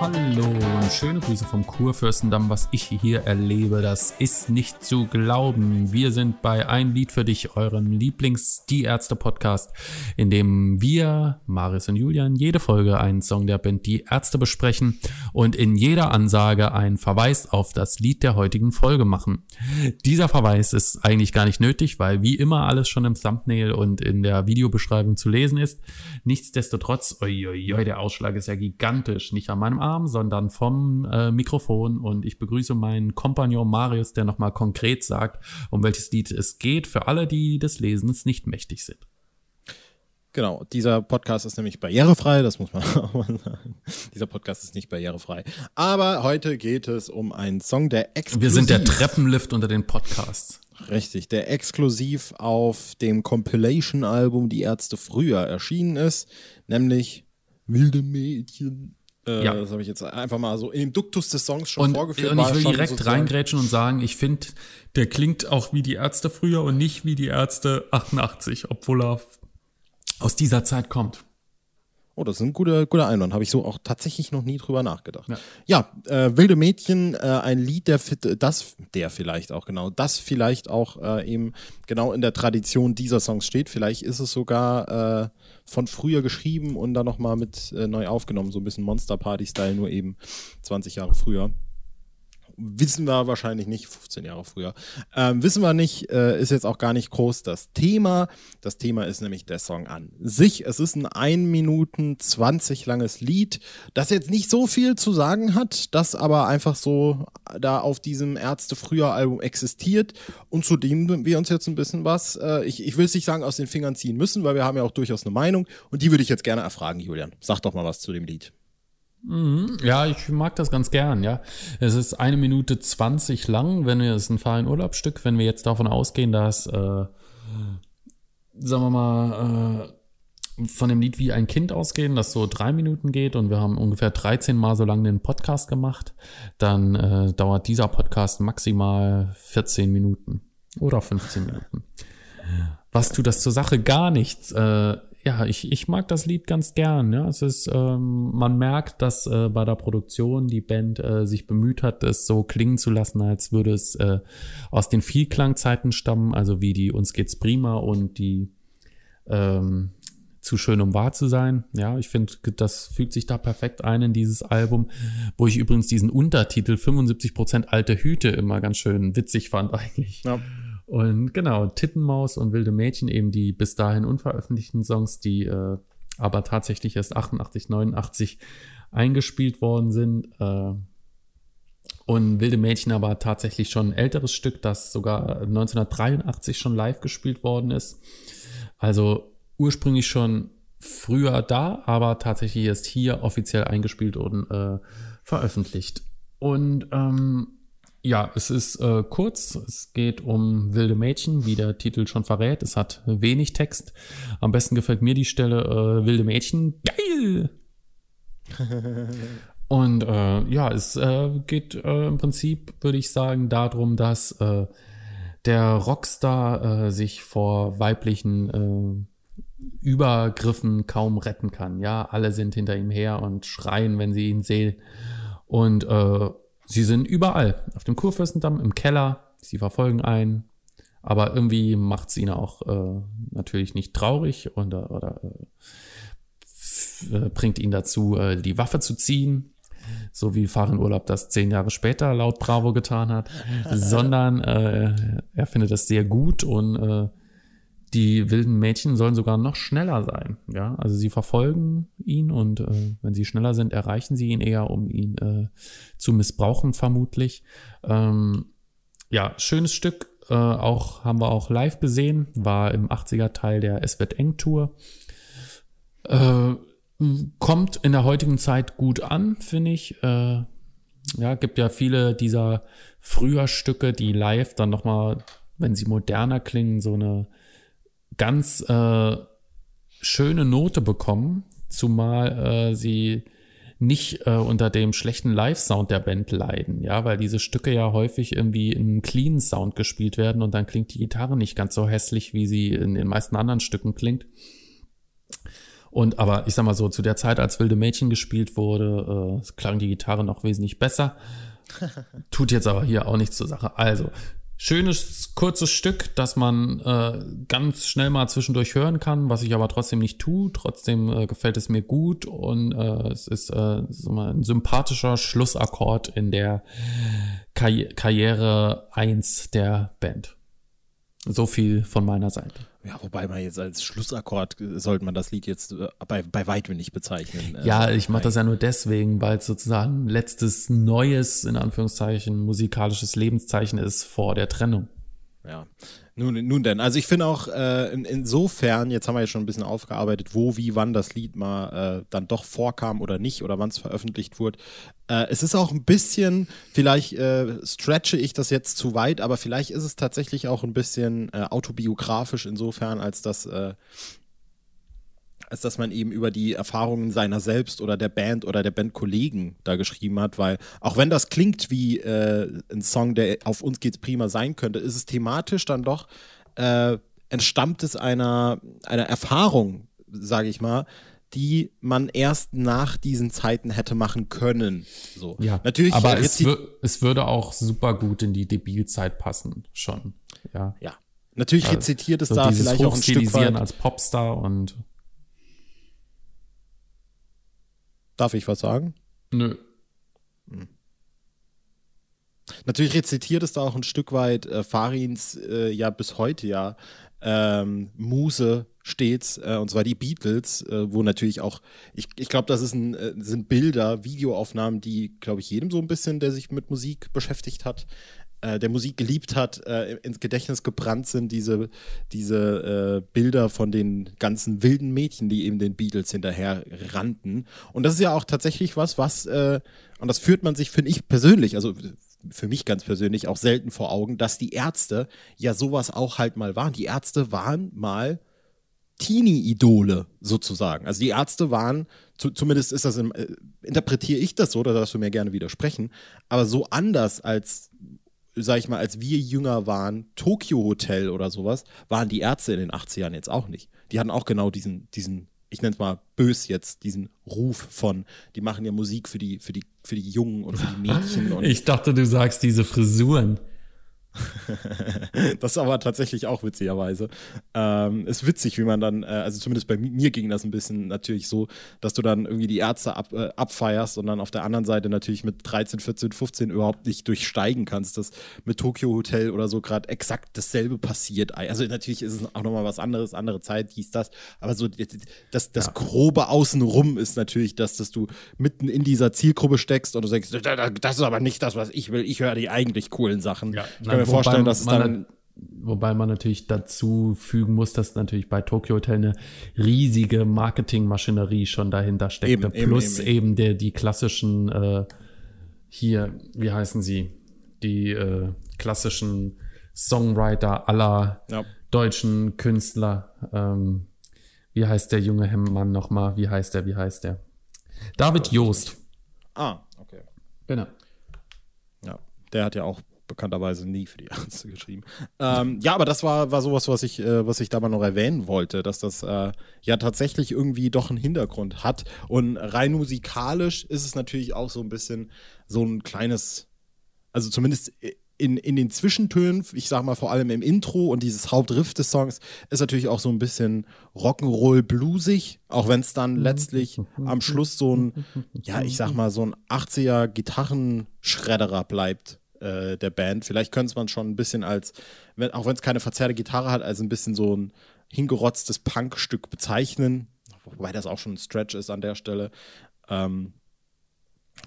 Hallo und schöne Grüße vom Kurfürstendamm. Was ich hier erlebe, das ist nicht zu glauben. Wir sind bei Ein Lied für dich, eurem Lieblings-Die Ärzte-Podcast, in dem wir, Marius und Julian, jede Folge einen Song der Band Die Ärzte besprechen und in jeder Ansage einen Verweis auf das Lied der heutigen Folge machen. Dieser Verweis ist eigentlich gar nicht nötig, weil wie immer alles schon im Thumbnail und in der Videobeschreibung zu lesen ist. Nichtsdestotrotz, oi, oi, oi, der Ausschlag ist ja gigantisch. Nicht an meinem Arm, sondern vom äh, Mikrofon. Und ich begrüße meinen Kompagnon Marius, der nochmal konkret sagt, um welches Lied es geht, für alle, die des Lesens nicht mächtig sind. Genau, dieser Podcast ist nämlich barrierefrei, das muss man auch mal sagen. Dieser Podcast ist nicht barrierefrei. Aber heute geht es um einen Song, der exklusiv... Wir sind der Treppenlift unter den Podcasts. Richtig, der exklusiv auf dem Compilation-Album Die Ärzte früher erschienen ist, nämlich Wilde Mädchen äh, ja. Das habe ich jetzt einfach mal so in dem Duktus des Songs schon und, vorgeführt. Und ich will direkt reingrätschen und sagen, ich finde, der klingt auch wie die Ärzte früher und nicht wie die Ärzte 88, obwohl er aus dieser Zeit kommt. Oh, das ist ein guter, guter Einwand. Habe ich so auch tatsächlich noch nie drüber nachgedacht. Ja, ja äh, Wilde Mädchen, äh, ein Lied, der das, der vielleicht auch genau, das vielleicht auch äh, eben genau in der Tradition dieser Songs steht. Vielleicht ist es sogar äh, von früher geschrieben und dann nochmal mit äh, neu aufgenommen, so ein bisschen Monster Party-Style, nur eben 20 Jahre früher wissen wir wahrscheinlich nicht, 15 Jahre früher, ähm, wissen wir nicht, äh, ist jetzt auch gar nicht groß das Thema. Das Thema ist nämlich der Song an sich. Es ist ein 1 Minuten 20 langes Lied, das jetzt nicht so viel zu sagen hat, das aber einfach so da auf diesem Ärzte früher Album existiert und zu dem wir uns jetzt ein bisschen was, äh, ich, ich will es nicht sagen, aus den Fingern ziehen müssen, weil wir haben ja auch durchaus eine Meinung und die würde ich jetzt gerne erfragen, Julian. Sag doch mal was zu dem Lied. Mhm. Ja, ich mag das ganz gern, ja. Es ist eine Minute zwanzig lang, wenn wir, es ist ein Fahren Urlaubsstück, wenn wir jetzt davon ausgehen, dass, äh, sagen wir mal, äh, von dem Lied wie ein Kind ausgehen, das so drei Minuten geht und wir haben ungefähr 13 Mal so lange den Podcast gemacht, dann äh, dauert dieser Podcast maximal 14 Minuten oder 15 Minuten. Was tut das zur Sache? Gar nichts. Äh, ja, ich, ich mag das Lied ganz gern. Ja. Es ist, ähm, man merkt, dass äh, bei der Produktion die Band äh, sich bemüht hat, es so klingen zu lassen, als würde es äh, aus den Vielklangzeiten stammen, also wie die Uns geht's prima und die ähm, zu schön, um wahr zu sein. Ja, ich finde, das fügt sich da perfekt ein in dieses Album, wo ich übrigens diesen Untertitel 75% alte Hüte immer ganz schön witzig fand eigentlich. Ja. Und genau, Tittenmaus und Wilde Mädchen, eben die bis dahin unveröffentlichten Songs, die äh, aber tatsächlich erst 88, 89 eingespielt worden sind. Äh, und Wilde Mädchen aber tatsächlich schon ein älteres Stück, das sogar 1983 schon live gespielt worden ist. Also ursprünglich schon früher da, aber tatsächlich erst hier offiziell eingespielt und äh, veröffentlicht. Und ähm, ja, es ist äh, kurz. Es geht um wilde Mädchen, wie der Titel schon verrät. Es hat wenig Text. Am besten gefällt mir die Stelle äh, wilde Mädchen. Geil! Und äh, ja, es äh, geht äh, im Prinzip, würde ich sagen, darum, dass äh, der Rockstar äh, sich vor weiblichen äh, Übergriffen kaum retten kann. Ja, alle sind hinter ihm her und schreien, wenn sie ihn sehen. Und äh, Sie sind überall. Auf dem Kurfürstendamm, im Keller. Sie verfolgen einen. Aber irgendwie macht es ihn auch äh, natürlich nicht traurig und, oder äh, bringt ihn dazu, äh, die Waffe zu ziehen. So wie Fahren Urlaub das zehn Jahre später laut Bravo getan hat. sondern äh, er findet das sehr gut und äh, die wilden Mädchen sollen sogar noch schneller sein. Ja, also sie verfolgen ihn und äh, wenn sie schneller sind, erreichen sie ihn eher, um ihn äh, zu missbrauchen, vermutlich. Ähm, ja, schönes Stück. Äh, auch haben wir auch live gesehen, war im 80er Teil der Es wird eng Tour. Äh, kommt in der heutigen Zeit gut an, finde ich. Äh, ja, gibt ja viele dieser früher Stücke, die live dann nochmal, wenn sie moderner klingen, so eine ganz äh, schöne Note bekommen, zumal äh, sie nicht äh, unter dem schlechten Live-Sound der Band leiden, ja, weil diese Stücke ja häufig irgendwie in einem clean Sound gespielt werden und dann klingt die Gitarre nicht ganz so hässlich, wie sie in den meisten anderen Stücken klingt. Und aber ich sag mal so, zu der Zeit, als Wilde Mädchen gespielt wurde, äh, klang die Gitarre noch wesentlich besser. Tut jetzt aber hier auch nichts zur Sache. Also, schönes, kurzes Stück, das man äh, ganz schnell mal zwischendurch hören kann, was ich aber trotzdem nicht tue. Trotzdem äh, gefällt es mir gut und äh, es ist äh, so mal ein sympathischer Schlussakkord in der Karri Karriere 1 der Band. So viel von meiner Seite. Ja, wobei man jetzt als Schlussakkord sollte man das Lied jetzt äh, bei, bei weitem nicht bezeichnen. Äh, ja, ich mache das ja nur deswegen, weil es sozusagen letztes neues, in Anführungszeichen, musikalisches Lebenszeichen ist vor der Trennung. Ja, nun, nun denn. Also ich finde auch äh, in, insofern, jetzt haben wir ja schon ein bisschen aufgearbeitet, wo, wie, wann das Lied mal äh, dann doch vorkam oder nicht oder wann es veröffentlicht wurde. Äh, es ist auch ein bisschen, vielleicht äh, stretche ich das jetzt zu weit, aber vielleicht ist es tatsächlich auch ein bisschen äh, autobiografisch insofern, als dass äh, als dass man eben über die Erfahrungen seiner selbst oder der Band oder der Bandkollegen da geschrieben hat, weil auch wenn das klingt wie äh, ein Song, der auf uns geht's prima sein könnte, ist es thematisch dann doch, äh, entstammt es einer, einer Erfahrung, sage ich mal, die man erst nach diesen Zeiten hätte machen können. So. Ja, natürlich. Aber äh, es, es, würde auch super gut in die Debilzeit passen, schon. Ja. Ja. Natürlich also, rezitiert es so da vielleicht auch ein Stück weit. als Popstar und Darf ich was sagen? Nö. Hm. Natürlich rezitiert es da auch ein Stück weit äh, Farins äh, ja bis heute ja ähm, Muse stets, äh, und zwar die Beatles, äh, wo natürlich auch, ich, ich glaube, das ist ein, äh, sind Bilder, Videoaufnahmen, die, glaube ich, jedem so ein bisschen, der sich mit Musik beschäftigt hat, äh, der Musik geliebt hat, äh, ins Gedächtnis gebrannt sind, diese, diese äh, Bilder von den ganzen wilden Mädchen, die eben den Beatles hinterher rannten. Und das ist ja auch tatsächlich was, was, äh, und das führt man sich, finde ich persönlich, also für mich ganz persönlich auch selten vor Augen, dass die Ärzte ja sowas auch halt mal waren. Die Ärzte waren mal Teenie-Idole sozusagen. Also die Ärzte waren, zu, zumindest ist das, im, äh, interpretiere ich das so, da darfst du mir gerne widersprechen, aber so anders als sag ich mal, als wir jünger waren, Tokyo Hotel oder sowas, waren die Ärzte in den 80ern jetzt auch nicht. Die hatten auch genau diesen, diesen, ich nenne es mal bös jetzt, diesen Ruf von, die machen ja Musik für die, für die, für die Jungen und für die Mädchen. ich dachte, du sagst diese Frisuren. das ist aber tatsächlich auch witzigerweise. Ähm, ist witzig, wie man dann, äh, also zumindest bei mir ging das ein bisschen natürlich so, dass du dann irgendwie die Ärzte ab, äh, abfeierst und dann auf der anderen Seite natürlich mit 13, 14, 15 überhaupt nicht durchsteigen kannst, dass mit Tokyo Hotel oder so gerade exakt dasselbe passiert. Also natürlich ist es auch nochmal was anderes, andere Zeit, hieß das, aber so das, das ja. grobe Außenrum ist natürlich das, dass du mitten in dieser Zielgruppe steckst und du sagst, das ist aber nicht das, was ich will, ich höre die eigentlich coolen Sachen. Ja, ich kann mir vorstellen, dass es dann Wobei man natürlich dazu fügen muss, dass natürlich bei Tokyo Hotel eine riesige Marketingmaschinerie schon dahinter steckte. Eben, Plus eben, eben. eben der, die klassischen, äh, hier, wie heißen sie? Die äh, klassischen Songwriter aller ja. deutschen Künstler. Ähm, wie heißt der junge Hemmmann nochmal? Wie heißt der? Wie heißt der? David Joost. Ah, okay. Genau. Ja, der hat ja auch bekannterweise nie für die Ärzte geschrieben. Ähm, ja, aber das war, war sowas, was ich, äh, was ich da mal noch erwähnen wollte, dass das äh, ja tatsächlich irgendwie doch einen Hintergrund hat. Und rein musikalisch ist es natürlich auch so ein bisschen so ein kleines, also zumindest in, in den Zwischentönen, ich sag mal vor allem im Intro und dieses Hauptriff des Songs, ist natürlich auch so ein bisschen Rock'n'Roll bluesig, auch wenn es dann letztlich am Schluss so ein, ja, ich sag mal, so ein 80er Gitarrenschredderer bleibt äh, der Band. Vielleicht könnte man schon ein bisschen als, wenn, auch wenn es keine verzerrte Gitarre hat, als ein bisschen so ein hingerotztes Punkstück bezeichnen. Wobei das auch schon ein Stretch ist an der Stelle. Ähm,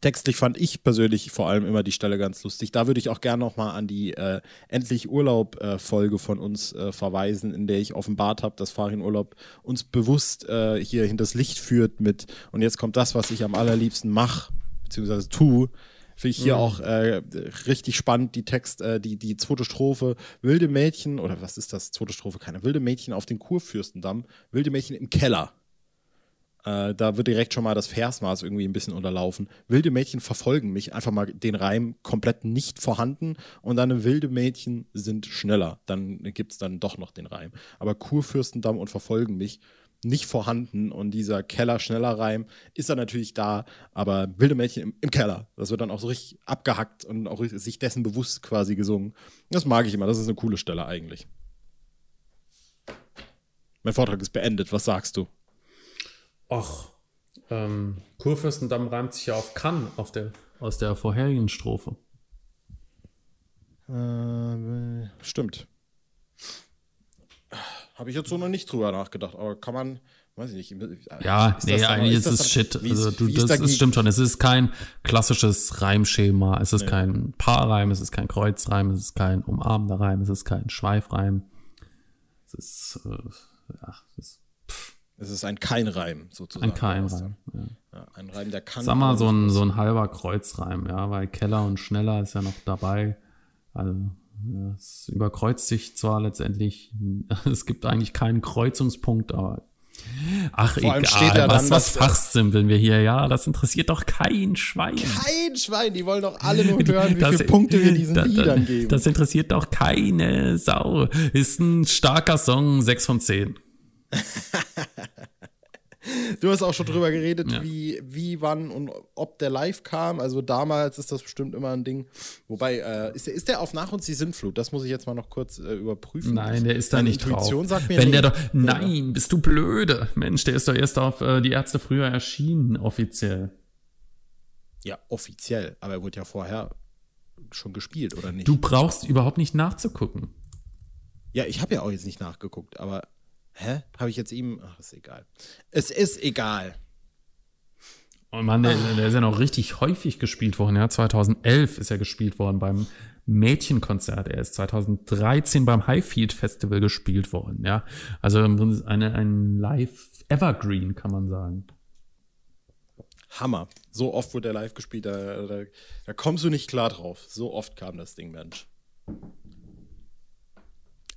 Textlich fand ich persönlich vor allem immer die Stelle ganz lustig. Da würde ich auch gerne nochmal an die äh, Endlich Urlaub-Folge äh, von uns äh, verweisen, in der ich offenbart habe, dass Farin Urlaub uns bewusst äh, hier hinters Licht führt mit und jetzt kommt das, was ich am allerliebsten mache, beziehungsweise tue, Finde ich hier mhm. auch äh, richtig spannend, die Text, äh, die, die zweite Strophe, wilde Mädchen, oder was ist das, zweite Strophe, keine, wilde Mädchen auf dem Kurfürstendamm, wilde Mädchen im Keller. Äh, da wird direkt schon mal das Versmaß irgendwie ein bisschen unterlaufen. Wilde Mädchen verfolgen mich, einfach mal den Reim komplett nicht vorhanden und dann wilde Mädchen sind schneller. Dann gibt es dann doch noch den Reim. Aber Kurfürstendamm und verfolgen mich, nicht vorhanden und dieser Keller-Schneller-Reim ist dann natürlich da, aber wilde Mädchen im, im, Keller. Das wird dann auch so richtig abgehackt und auch sich dessen bewusst quasi gesungen. Das mag ich immer, das ist eine coole Stelle eigentlich. Mein Vortrag ist beendet, was sagst du? Ach, ähm, Kurfürstendamm reimt sich ja auf kann auf der, aus der vorherigen Strophe. Äh, stimmt. Habe ich jetzt so noch nicht drüber nachgedacht, aber kann man, weiß ich nicht. Ja, nee, eigentlich ist es Shit. Also, du, das ist, stimmt schon. Es ist kein klassisches Reimschema. Es ist nee. kein Paarreim, es ist kein Kreuzreim, es ist kein umarmender Reim, es ist kein Schweifreim. Es ist, äh, ja, es ist, Es ist ein Kein-Reim, sozusagen. Ein Kein-Reim, ja. ja. Ein Reim, der kann. Sag mal, so ein, so ein halber Kreuzreim, ja, weil Keller und Schneller ist ja noch dabei. Also, es überkreuzt sich zwar letztendlich, es gibt eigentlich keinen Kreuzungspunkt, aber Ach, Vor egal. Ja was, was fachsimpeln wir hier? Ja, das interessiert doch kein Schwein. Kein Schwein. Die wollen doch alle nur hören, wie das, viele Punkte wir diesen Liedern geben. Das interessiert doch keine Sau. Ist ein starker Song, 6 von 10. Du hast auch schon drüber geredet, ja. wie, wie, wann und ob der live kam. Also damals ist das bestimmt immer ein Ding. Wobei, äh, ist, der, ist der auf Nach uns die Sintflut? Das muss ich jetzt mal noch kurz äh, überprüfen. Nein, der ist da nicht Intuition drauf. Sagt mir Wenn nee. der doch, nein, bist du blöde. Mensch, der ist doch erst auf äh, die Ärzte früher erschienen, offiziell. Ja, offiziell. Aber er wurde ja vorher schon gespielt, oder nicht? Du brauchst überhaupt nicht nachzugucken. Ja, ich habe ja auch jetzt nicht nachgeguckt, aber Hä? Habe ich jetzt ihm. Ach, ist egal. Es ist egal. Oh Mann, der, der, ist ja noch richtig häufig gespielt worden. Ja, 2011 ist er gespielt worden beim Mädchenkonzert. Er ist 2013 beim Highfield Festival gespielt worden. Ja, also eine, ein Live Evergreen, kann man sagen. Hammer. So oft wurde er live gespielt, da, da, da kommst du nicht klar drauf. So oft kam das Ding, Mensch.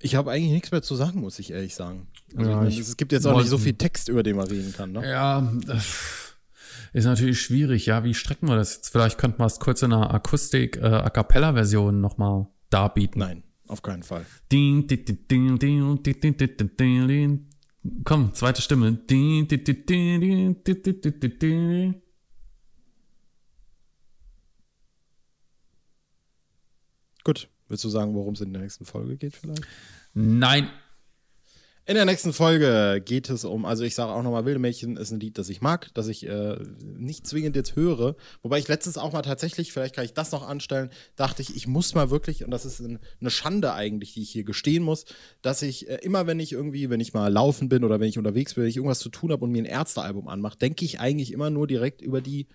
Ich habe eigentlich nichts mehr zu sagen, muss ich ehrlich sagen. Also ja, ich meine, es gibt jetzt auch nicht so viel Text, über den man reden kann. Ne? Ja, ist natürlich schwierig. Ja, wie strecken wir das jetzt? Vielleicht könnten wir es kurz in einer Akustik, äh, A Cappella-Version nochmal darbieten. Nein, auf keinen Fall. Komm, zweite Stimme. Gut. Willst du sagen, worum es in der nächsten Folge geht vielleicht? Nein. In der nächsten Folge geht es um, also ich sage auch nochmal, Wilde Mädchen ist ein Lied, das ich mag, das ich äh, nicht zwingend jetzt höre. Wobei ich letztens auch mal tatsächlich, vielleicht kann ich das noch anstellen, dachte ich, ich muss mal wirklich, und das ist eine Schande eigentlich, die ich hier gestehen muss, dass ich äh, immer, wenn ich irgendwie, wenn ich mal laufen bin oder wenn ich unterwegs bin, wenn ich irgendwas zu tun habe und mir ein Ärztealbum anmache, denke ich eigentlich immer nur direkt über die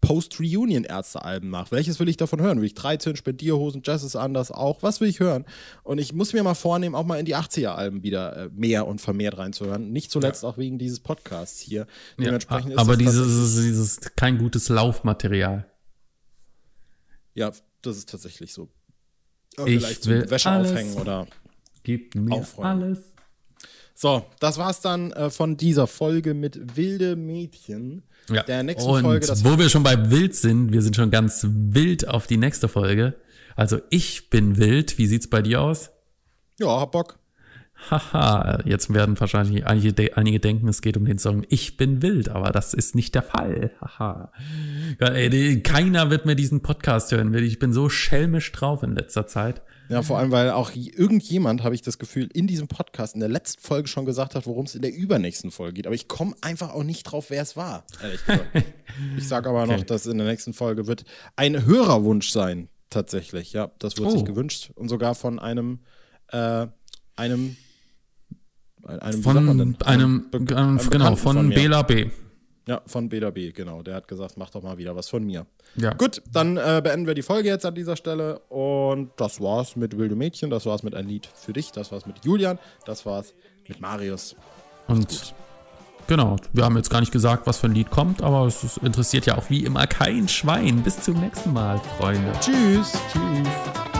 Post-Reunion-Ärzte-Alben nach. Welches will ich davon hören? Will ich 13, Spendierhosen, Jazz ist anders auch? Was will ich hören? Und ich muss mir mal vornehmen, auch mal in die 80er-Alben wieder äh, mehr und vermehrt reinzuhören. Nicht zuletzt ja. auch wegen dieses Podcasts hier. Ja, aber dieses, dieses kein gutes Laufmaterial. Ja, das ist tatsächlich so. Aber ich vielleicht will Wäsche alles. aufhängen oder Gib mir aufräumen. alles. So, das war's dann äh, von dieser Folge mit Wilde Mädchen. Ja. Der nächsten Und Folge. Wo wir schon bei wild sind, wir sind schon ganz wild auf die nächste Folge. Also ich bin wild. Wie sieht's bei dir aus? Ja, hab Bock. Haha, jetzt werden wahrscheinlich einige, einige denken, es geht um den Song Ich bin wild, aber das ist nicht der Fall. Haha. Keiner wird mir diesen Podcast hören. Ich bin so schelmisch drauf in letzter Zeit. Ja, vor allem, weil auch irgendjemand, habe ich das Gefühl, in diesem Podcast in der letzten Folge schon gesagt hat, worum es in der übernächsten Folge geht. Aber ich komme einfach auch nicht drauf, wer es war, ehrlich gesagt. ich sage aber okay. noch, dass in der nächsten Folge wird ein Hörerwunsch sein, tatsächlich. Ja, das wird oh. sich gewünscht. Und sogar von einem, äh, einem, einem, von einem, einem, einem genau, von, von Bela B. Ja, von Beda B, genau. Der hat gesagt, mach doch mal wieder was von mir. Ja. Gut, dann äh, beenden wir die Folge jetzt an dieser Stelle. Und das war's mit Wilde Mädchen, das war's mit ein Lied für dich, das war's mit Julian, das war's mit Marius. Und genau, wir haben jetzt gar nicht gesagt, was für ein Lied kommt, aber es interessiert ja auch wie immer kein Schwein. Bis zum nächsten Mal, Freunde. Tschüss. Tschüss.